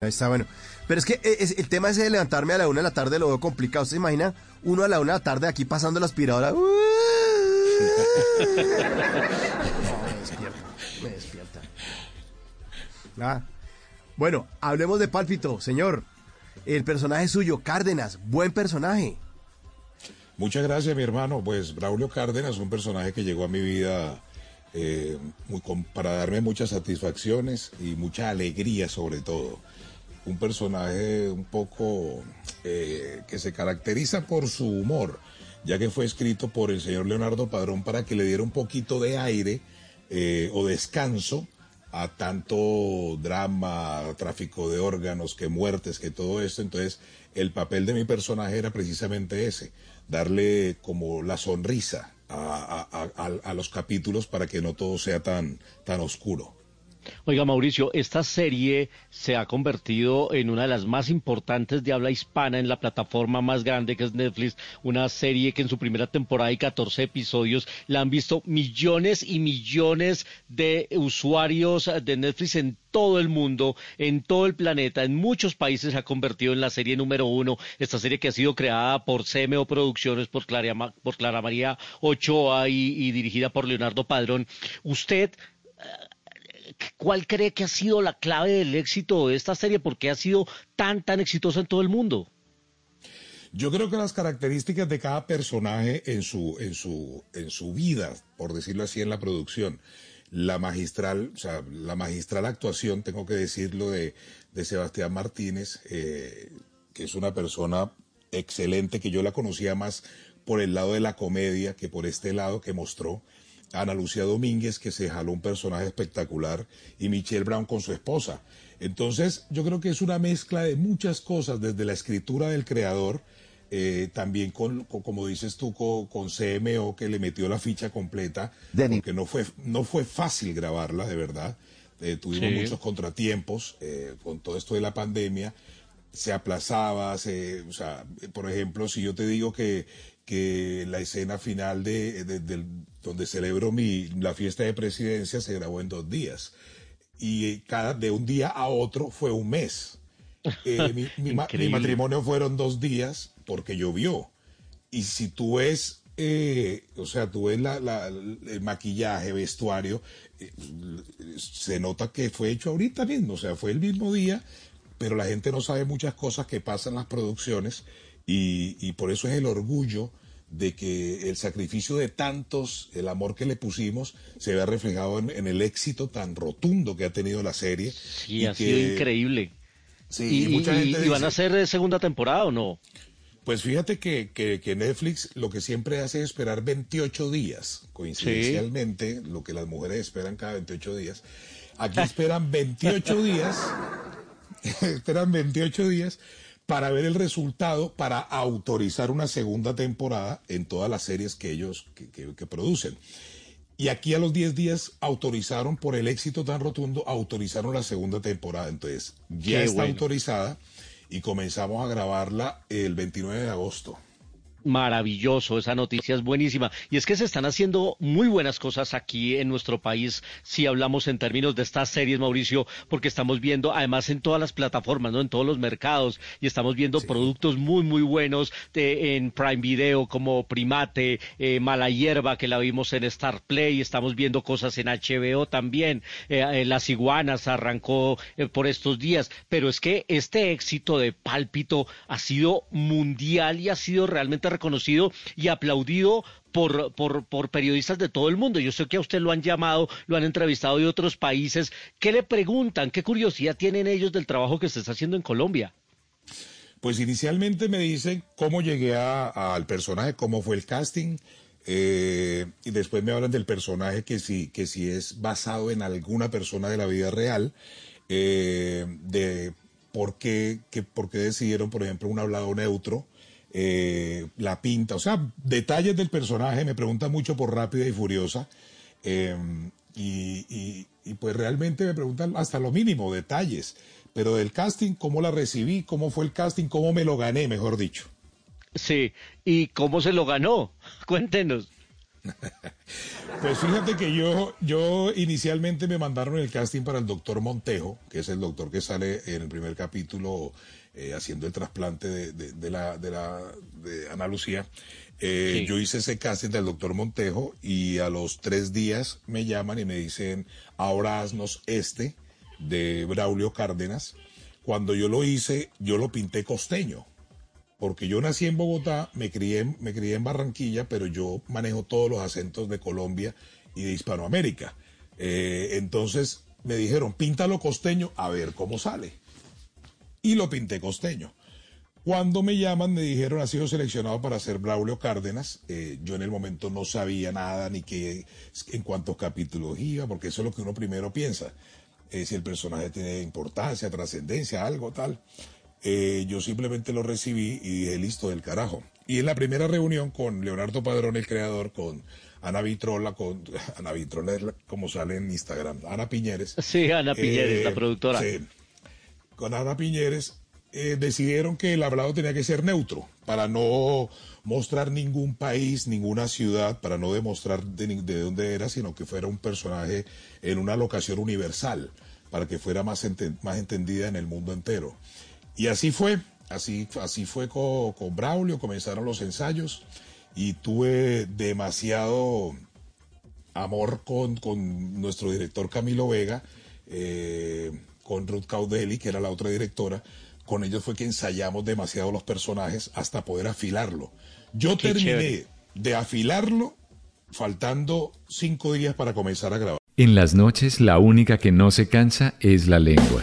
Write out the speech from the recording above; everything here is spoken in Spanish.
Ahí está, bueno. Pero es que eh, es- el tema ese de levantarme a la una de la tarde lo veo complicado. ¿Usted se imagina uno a la una de la tarde aquí pasando la aspiradora? No, me despierta, me despierta. Ah. Bueno, hablemos de Pálpito, señor. El personaje suyo, Cárdenas, buen personaje. Muchas gracias, mi hermano. Pues Braulio Cárdenas, un personaje que llegó a mi vida eh, para darme muchas satisfacciones y mucha alegría sobre todo. Un personaje un poco eh, que se caracteriza por su humor, ya que fue escrito por el señor Leonardo Padrón para que le diera un poquito de aire eh, o descanso a tanto drama, tráfico de órganos, que muertes, que todo esto. Entonces, el papel de mi personaje era precisamente ese, darle como la sonrisa a, a- a- a- los capítulos para que no todo sea tan, tan oscuro. Oiga, Mauricio, esta serie se ha convertido en una de las más importantes de habla hispana en la plataforma más grande que es Netflix. Una serie que en su primera temporada y 14 episodios la han visto millones y millones de usuarios de Netflix en todo el mundo, en todo el planeta, en muchos países se ha convertido en la serie número uno. Esta serie que ha sido creada por CMO Producciones, por Clara, por Clara María Ochoa y, y dirigida por Leonardo Padrón. Usted ¿Cuál cree que ha sido la clave del éxito de esta serie? ¿Por qué ha sido tan, tan exitosa en todo el mundo? Yo creo que las características de cada personaje en su, en su, en su vida, por decirlo así, en la producción, la magistral, o sea, la magistral actuación, tengo que decirlo, de, de Sebastián Martínez, eh, que es una persona excelente, que yo la conocía más por el lado de la comedia que por este lado que mostró. Ana Lucía Domínguez, que se jaló un personaje espectacular, y Michelle Brown con su esposa. Entonces, yo creo que es una mezcla de muchas cosas, desde la escritura del creador, eh, también con, con- como dices tú, con, con CMO, que le metió la ficha completa, Denny. porque no fue, no fue fácil grabarla, de verdad. Eh, tuvimos Sí. muchos contratiempos eh, con todo esto de la pandemia se aplazaba, se, o sea, por ejemplo, si yo te digo que, que la escena final de, de- donde celebro mi, la fiesta de presidencia se grabó en dos días y cada de un día a otro fue un mes. Eh, mi, mi ma- mi Increíble. matrimonio fueron dos días porque llovió. Y si tú ves, eh, o sea, tú ves la, la- el maquillaje, vestuario, eh, se nota que fue hecho ahorita mismo, o sea, fue el mismo día, pero la gente no sabe muchas cosas que pasan en las producciones y, y por eso es el orgullo de que el sacrificio de tantos, el amor que le pusimos, se vea reflejado en, en el éxito tan rotundo que ha tenido la serie. Sí, y ha que- sido increíble. Sí, ¿Y, y mucha gente y van a hacer eh, segunda temporada o no? Pues fíjate que, que- que Netflix lo que siempre hace es esperar 28 días, coincidencialmente, lo que las mujeres esperan cada 28 días. Aquí esperan 28 días, esperan 28 días para ver el resultado, para autorizar una segunda temporada en todas las series que ellos que, que- que producen. Y aquí a los 10 días autorizaron, por el éxito tan rotundo, autorizaron la segunda temporada. Entonces, ya Qué está bueno. autorizada y comenzamos a grabarla el 29 de agosto. Maravilloso, esa noticia es buenísima. Y es que se están haciendo muy buenas cosas aquí en nuestro país, si hablamos en términos de estas series, Mauricio, porque estamos viendo, además en todas las plataformas, ¿no? En todos los mercados, y estamos viendo productos muy, muy buenos de- en Prime Video, como Primate, eh, Mala Hierba, que la vimos en Star Play, estamos viendo cosas en HBO también, eh, eh, Las Iguanas arrancó eh, por estos días, pero es que este éxito de Pálpito ha sido mundial y ha sido realmente reconocido y aplaudido por, por, periodistas de todo el mundo. Yo sé que a usted lo han llamado, lo han entrevistado de otros países. ¿Qué le preguntan? ¿Qué curiosidad tienen ellos del trabajo que se está haciendo en Colombia? Pues inicialmente me dicen cómo llegué al personaje, cómo fue el casting, eh, y después me hablan del personaje que si, que si es basado en alguna persona de la vida real, eh, de por qué, que, por qué decidieron, por ejemplo, un hablado neutro, eh, la pinta, o sea, detalles del personaje, me preguntan mucho por Rápida y Furiosa, eh, y, y- y pues realmente me preguntan hasta lo mínimo, detalles, pero del casting, cómo la recibí, cómo fue el casting, cómo me lo gané, mejor dicho. Sí, ¿y cómo se lo ganó? Cuéntenos. Pues fíjate que yo, yo inicialmente me mandaron el casting para el doctor Montejo, que es el doctor que sale en el primer capítulo eh, haciendo el trasplante de, la, de, la, de Ana Lucía. Eh, yo hice ese casting del doctor Montejo y a los tres días me llaman y me dicen, ahora haznos este de Braulio Cárdenas. Cuando yo lo hice, yo lo pinté costeño porque yo nací en Bogotá, me crié, me crié en Barranquilla, pero yo manejo todos los acentos de Colombia y de Hispanoamérica. Eh, entonces me dijeron, píntalo costeño, a ver cómo sale. Y lo pinté costeño. Cuando me llaman, me dijeron, ha sido seleccionado para ser Braulio Cárdenas. Eh, yo en el momento no sabía nada, ni qué, en cuántos capítulos iba, porque eso es lo que uno primero piensa. Eh, si el personaje tiene importancia, trascendencia, algo tal. Eh, yo simplemente lo recibí y dije, listo, del carajo. Y en la primera reunión con Leonardo Padrón, el creador, con Ana Vitrola, con Ana Vitrola es como sale en Instagram, Ana Piñeres. Sí, Ana Piñeres, la productora. Sí, con Ana Piñeres eh, decidieron que el hablado tenía que ser neutro, para no mostrar ningún país, ninguna ciudad, para no demostrar de, de dónde era, sino que fuera un personaje en una locación universal, para que fuera más, entendida en el mundo entero. Y así fue, así, así fue con, Braulio, comenzaron los ensayos y tuve demasiado amor con, con nuestro director Camilo Vega, eh, con Ruth Caudelli, que era la otra directora. Con ellos fue que ensayamos demasiado los personajes hasta poder afilarlo. Yo terminé de afilarlo faltando cinco días para comenzar a grabar. En las noches la única que no se cansa es la lengua.